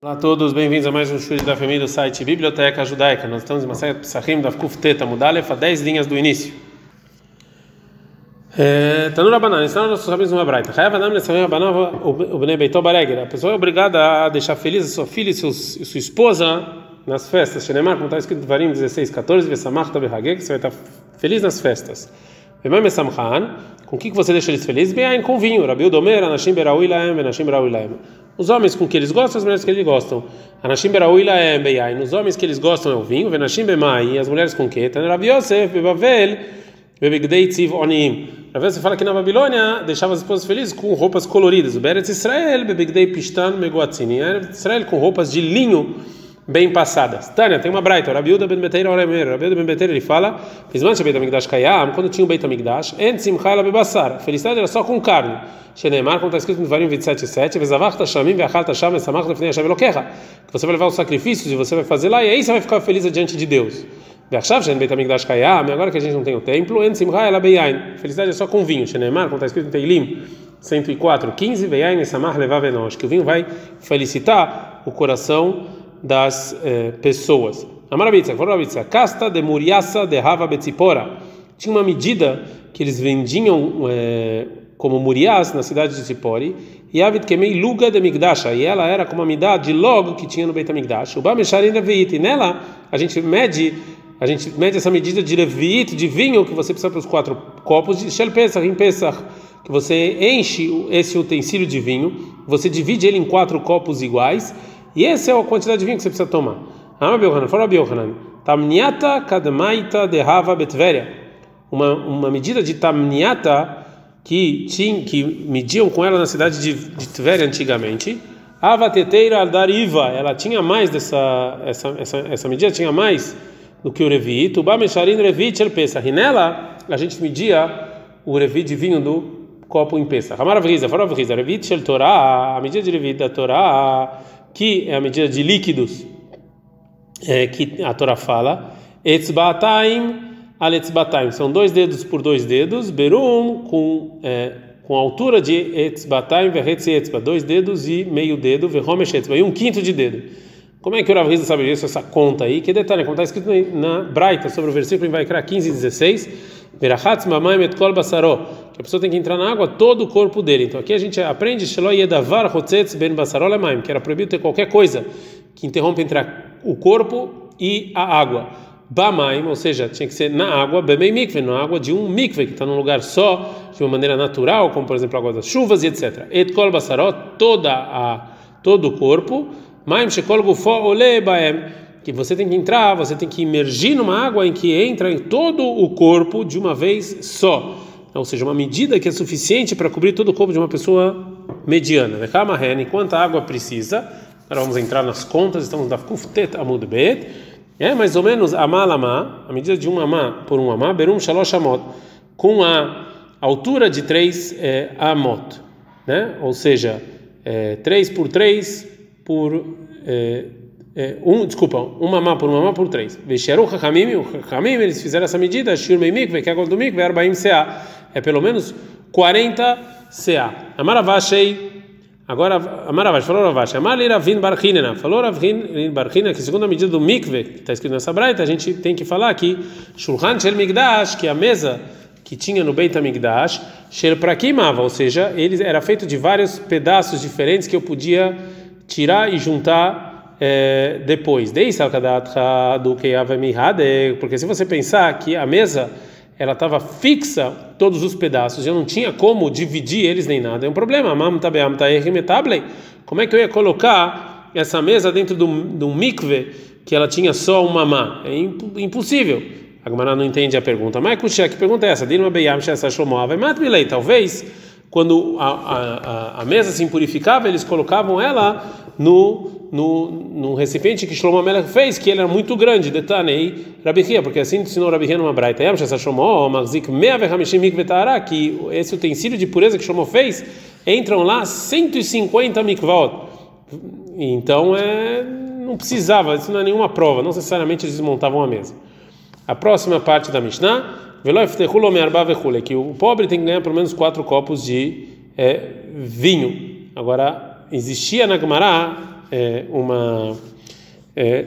Olá a todos, bem-vindos a mais um show da família do site Biblioteca Judaica. Nós estamos em Masayat Psachim da Kufteta Mudalef, a 10 linhas do início. Tanura Banana, ensinaram nossos rabis uma braita. Chayav Adam Nessamim Abanava o Bnei Beitó Baregera. A pessoa é obrigada a deixar feliz a sua filha e sua, sua esposa nas festas. Shenemar, como está escrito em Varim 16, 14, Vesamach Tabehagek, você vai estar feliz nas festas. Vemam Mesamchan, com o que você deixa eles felizes? Bem, com vinho. Anashim Anashim os homens com que eles gostam, as mulheres que eles gostam. Anashim beraúila é beyain. Os homens que eles gostam é o vinho. Venashim bemai. As mulheres com que? Tan Rav Yosef bebavel bebigdei tziv onim. Rav Yosef fala que na Babilônia deixava as esposas felizes com roupas coloridas. O Beretz Israel bebigdei pishtan meguatzini. Israel com roupas de linho bem passadas. Tânia, tem uma braita, Rabiuda ben Beteira Oremer, Rabiuda ben Beteira ele fala, Bisman Beit HaMikdash Kayam, quando tinha o Beit HaMikdash, En Simcha Ela Bebassar, felicidade era só com carne. Shenemar, como está escrito no Varim 27:7, Vezavach Tashamim Veachal Tasham Esamach Lefnei Hashem Elokecha, que você vai levar os sacrifícios e você vai fazer lá, e aí você vai ficar feliz diante de Deus. Veachav Shen Beit HaMikdash Kayam, agora que a gente não tem o templo, En Simcha Ela Beyain, felicidade é só com vinho. Shenemar, como está escrito no Teilim 104, 15, Veyain Esamach Levav Enosh, que o vinho vai felicitar o coração das eh, pessoas. Amarabitza, Forabitza, casta de muriaça de rava betzipora. Tinha uma medida que eles vendiam eh, como murias na cidade de Tzipori, e avid kemei luga de migdasha, e ela era como a medida de logo que tinha no Beit HaMikdash. O Bamesharin Reviit, e nela a gente mede a gente mede essa medida de Reviit, de vinho, que você precisa para os quatro copos de Shel Pesach, em Pesach, que você enche esse utensílio de vinho, você divide ele em quatro copos iguais, e essa é a quantidade de vinho que você precisa tomar. Ama Biohanan, fala Biohanan. Tamniata kadmaita de Hava betveria. Uma, uma medida de tamniata que, tinha, que mediam com ela na cidade de, de Tveria antigamente. Ava teteira dariva. Ela tinha mais dessa essa, essa, essa medida, tinha mais do que o revit. O Bamesharin revit el Pesach. E nela a gente media o revit de vinho do copo em Pesach. Amara Vrisa, fala Vrisa. Revit shel a medida de revit da Torah que é a medida de líquidos é, que a Torá fala, etzbataim al etzbataim, são dois dedos por dois dedos, berum com é, com a altura de etzbataim verretzi etzba, dois dedos e meio dedo, verromesh etzba, e um quinto de dedo. Como é que o Rav Riza sabe disso, essa conta aí? Que detalhe, como está escrito na Braita, sobre o versículo em Vaikra 15 e 16, Verachatz mamai metkol basaró, que a pessoa tem que entrar na água todo o corpo dele. Então aqui a gente aprende Shelo yedavar hotzetz ben basaró lemaim, que era proibido ter qualquer coisa que interrompe entre o corpo e a água. Bamaim, ou seja, tinha que ser na água, bemei mikve, na água de um mikve, que está num lugar só, de uma maneira natural, como por exemplo a água das chuvas e etc. Etkol basaró, toda a, todo o corpo, maim shekol gufó ole baem, que você tem que entrar, você tem que imergir numa água em que entra em todo o corpo de uma vez só. Ou seja, uma medida que é suficiente para cobrir todo o corpo de uma pessoa mediana. Quanta água precisa? Agora vamos entrar nas contas, estamos da Kuftet Amud Bet. É mais ou menos amalama, a medida de um amá por um amá, berum shalosh amot, com a altura de três é, amot, né? Ou seja, é, três por três por é, é, um, desculpa, um mamá por um mamá por três. Vexeru Hakamim, o Hakamim, eles fizeram essa medida, Shir Meimik, é do Mik, Verbaim CA. É pelo menos 40 CA. Amaravashei, agora Amaravash, falou Ravash, Amali Ravin Barchinena, falou Ravin Barchinena, que segundo a medida do Mikve, que está escrito nessa braita, a gente tem que falar aqui, Shulchan Shel Migdash, que é a mesa que tinha no Beit HaMikdash, Shel Prakimava, ou seja, ele era feito de vários pedaços diferentes que eu podia tirar e juntar é, depois, porque se você pensar que a mesa ela estava fixa todos os pedaços, eu não tinha como dividir eles nem nada, é um problema. Como é que eu ia colocar essa mesa dentro de um, mikve que ela tinha só uma má? É impossível. A Gemara não entende a pergunta. Mas que pergunta é essa? Talvez quando a, a, a, mesa se impurificava, eles colocavam ela no, no, recipiente que Shlomo Melech fez, que ele era muito grande, detanei Rabihia, porque assim ensinou Rabihia numa braita, que esse utensílio de pureza que Shlomo fez, entram lá 150 mikvot. Então, é, não precisava, isso não é nenhuma prova, não necessariamente eles desmontavam a mesa. A próxima parte da Mishnah que o pobre tem que ganhar pelo menos quatro copos de é, vinho. Agora, existia na Gemara é, uma é,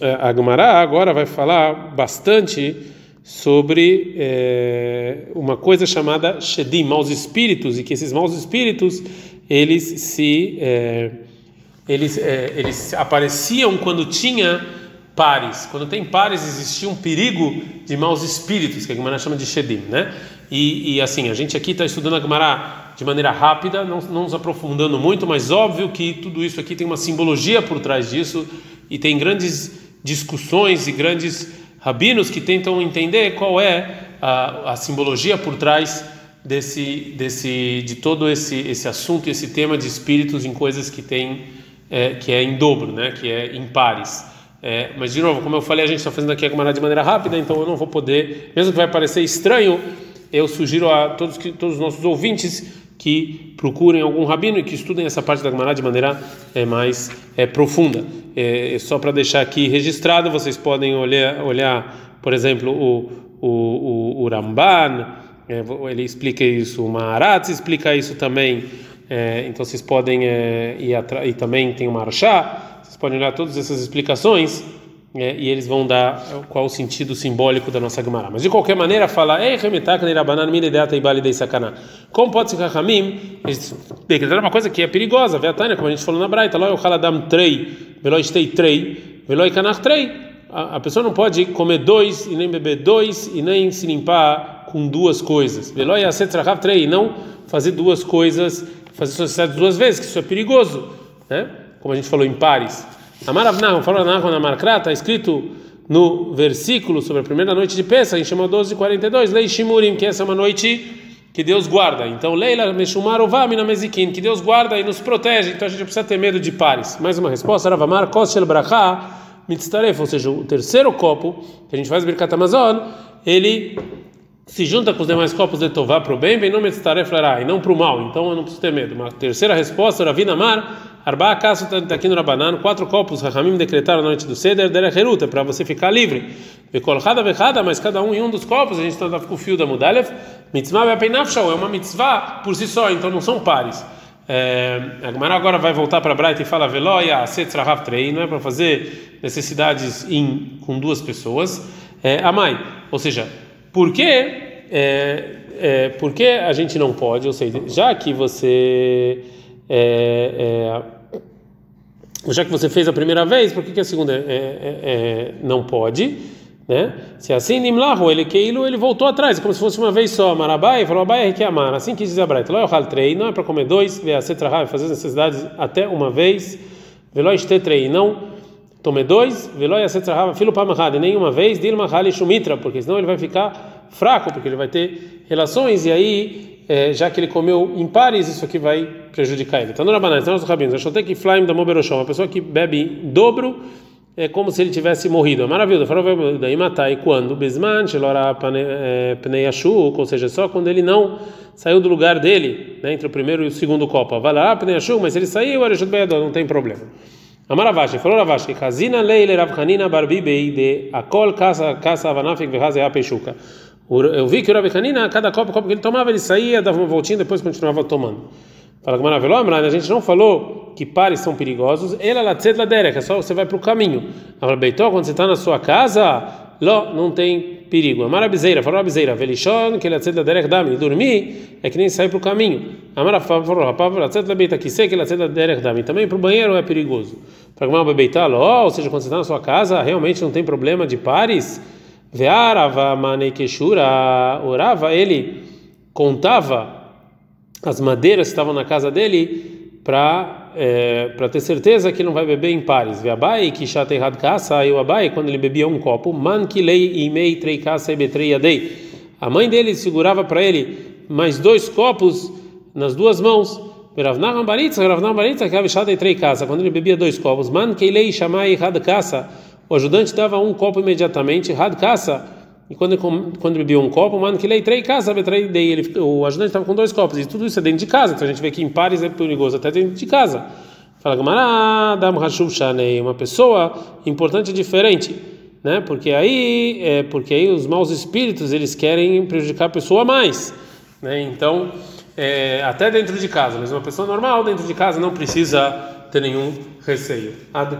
a Gemara agora vai falar bastante sobre é, uma coisa chamada shedim, maus espíritos, e que esses maus espíritos eles se é, eles, é, eles apareciam quando tinha pares. Quando tem pares, existia um perigo de maus espíritos, que a Gemara chama de Shedim, né? E, e assim, a gente aqui está estudando a Gemara de maneira rápida, não, não nos aprofundando muito, mas óbvio que tudo isso aqui tem uma simbologia por trás disso e tem grandes discussões e grandes rabinos que tentam entender qual é a, a simbologia por trás desse, desse, de todo esse, esse assunto, esse tema de espíritos em coisas que tem, é, que é em dobro, né? Que é em pares. É, mas de novo, como eu falei, a gente está fazendo aqui a Gemara de maneira rápida, então eu não vou poder, mesmo que vai parecer estranho, eu sugiro a todos que todos os nossos ouvintes que procurem algum rabino e que estudem essa parte da Gemara de maneira é, mais é, profunda. É, só para deixar aqui registrado, vocês podem olhar, olhar por exemplo, o, o, o, o Ramban, é, ele explica isso, o Maharatz explica isso também. É, então vocês podem é, ir atrás, e também tem o Marchá podem olhar todas essas explicações é, e eles vão dar qual o sentido simbólico da nossa Gemara. Mas de qualquer maneira, fala, como pode ser Rahamim? Decretar uma coisa que é perigosa, Tânia, como a gente falou na Braita, lo yochaladam trei, veloi stei veloi trei. A pessoa não pode comer dois e nem beber dois e nem se limpar com duas coisas. Veloi aset trei, não fazer duas coisas, fazer sociedade duas vezes, que isso é perigoso, né? Como a gente falou em pares. Amaravnahum, falou na Markrat, está escrito no versículo sobre a primeira noite de Pesach, em Shema 12, 42, Lei Shimurim, que essa é uma noite que Deus guarda. Então, Leila Meshumar Ovamina Mezikin, que Deus guarda e nos protege. Então a gente precisa ter medo de pares. Mais uma resposta, Ravamar Koshel Bracha Mitztaref, ou seja, o terceiro copo que a gente faz Birkat Amazon, ele se junta com os demais copos de Tová para o bem, vem no Mitztaref e não para o mal. Então eu não preciso ter medo. Uma terceira resposta, Ravina Mar Arba acaso está aqui no Rabanan, quatro copos, Rahamim decretaram na noite do Seder, Derecheruta, para você ficar livre. Bekolchada vechada, mas cada um em um dos copos, a gente está com o fio da Mudalev, mitzvah bepeinafshal, é uma mitzvah por si só, então não são pares. É, a Gemara agora vai voltar para Braita e fala veloia setzrahav trei, não é para fazer necessidades em, com duas pessoas. É, amai, ou seja, por que é, é, por que a gente não pode? Ou seja, já que você é, é, já que você fez a primeira vez, por que, que a segunda é, é, é não pode? Né? Se assim nimlahu ele queilo, ele voltou atrás, como se fosse uma vez só. Marabai falou abai é que amar. Assim que diz a Braita. Lo trei, não é para comer dois, cetraha, fazer as necessidades até uma vez. Velo trei, não tome dois. Velo a cetraha, filo pamahad, nem uma vez. Dilma hali shumitra, porque senão ele vai ficar fraco, porque ele vai ter relações e aí é, já que ele comeu em pares, isso aqui vai prejudicar ele. Então, não Rabanan, então, os rabinos, Ashotek que flaim da Moberoshon, uma pessoa que bebe em dobro, é como se ele tivesse morrido. É maravilhoso. Falou, daí matar. E quando? Bisman, Shelora é, Pneiashuk, ou seja, só quando ele não saiu do lugar dele, né, entre o primeiro e o segundo copo. Vai lá, Pneiashuk, mas se ele saiu, Areshut Beador, não tem problema. Amaravashi, falou Ravashi, Kazina Leile Rav Barbi Beide, Akol Kasa Kasa Avanafik Vehaze Apeshuka. Eu vi que o Rabi Hanina, cada copo, copo que ele tomava, ele saía, dava uma voltinha, depois continuava tomando. Fala que maravilhoso, a gente não falou que pares são perigosos. Ela lá la derek, é só você vai para o caminho. Agora, Beitó, quando você está na sua casa, lá não tem perigo. Amara bizeira, falou a bizeira, velishon, que ele la derek dami, dormir é que nem sair para o caminho. Amara falou, rapaz, latzet la beita, que sei que latzet la derek dami, também para o banheiro é perigoso. Fala que maravilhoso, ou seja, quando você está na sua casa, realmente não tem problema de pares. Ve'arava manekeshura, orava, ele contava as madeiras que estavam na casa dele para é, para ter certeza que não vai beber em pares. Ve'abai que chatei hadkasa, e o abai quando ele bebia um copo, man kilei imei trei kasa e betrei adei. A mãe dele segurava para ele mais dois copos nas duas mãos. Ravnacham baritza, Ravnacham baritza, que trei kasa. Quando ele bebia dois copos, man kilei chamai hadkasa o ajudante dava um copo imediatamente, had caça, e quando, quando bebia um copo, mano, que lei três casa, ele, o ajudante estava com dois copos, e tudo isso é dentro de casa, então a gente vê que em pares é perigoso até dentro de casa. Fala Gamarada, uma pessoa importante e diferente, né? Porque aí, é, porque aí os maus espíritos eles querem prejudicar a pessoa mais, né? Então, é, até dentro de casa, mas uma pessoa normal dentro de casa não precisa ter nenhum receio. Ad.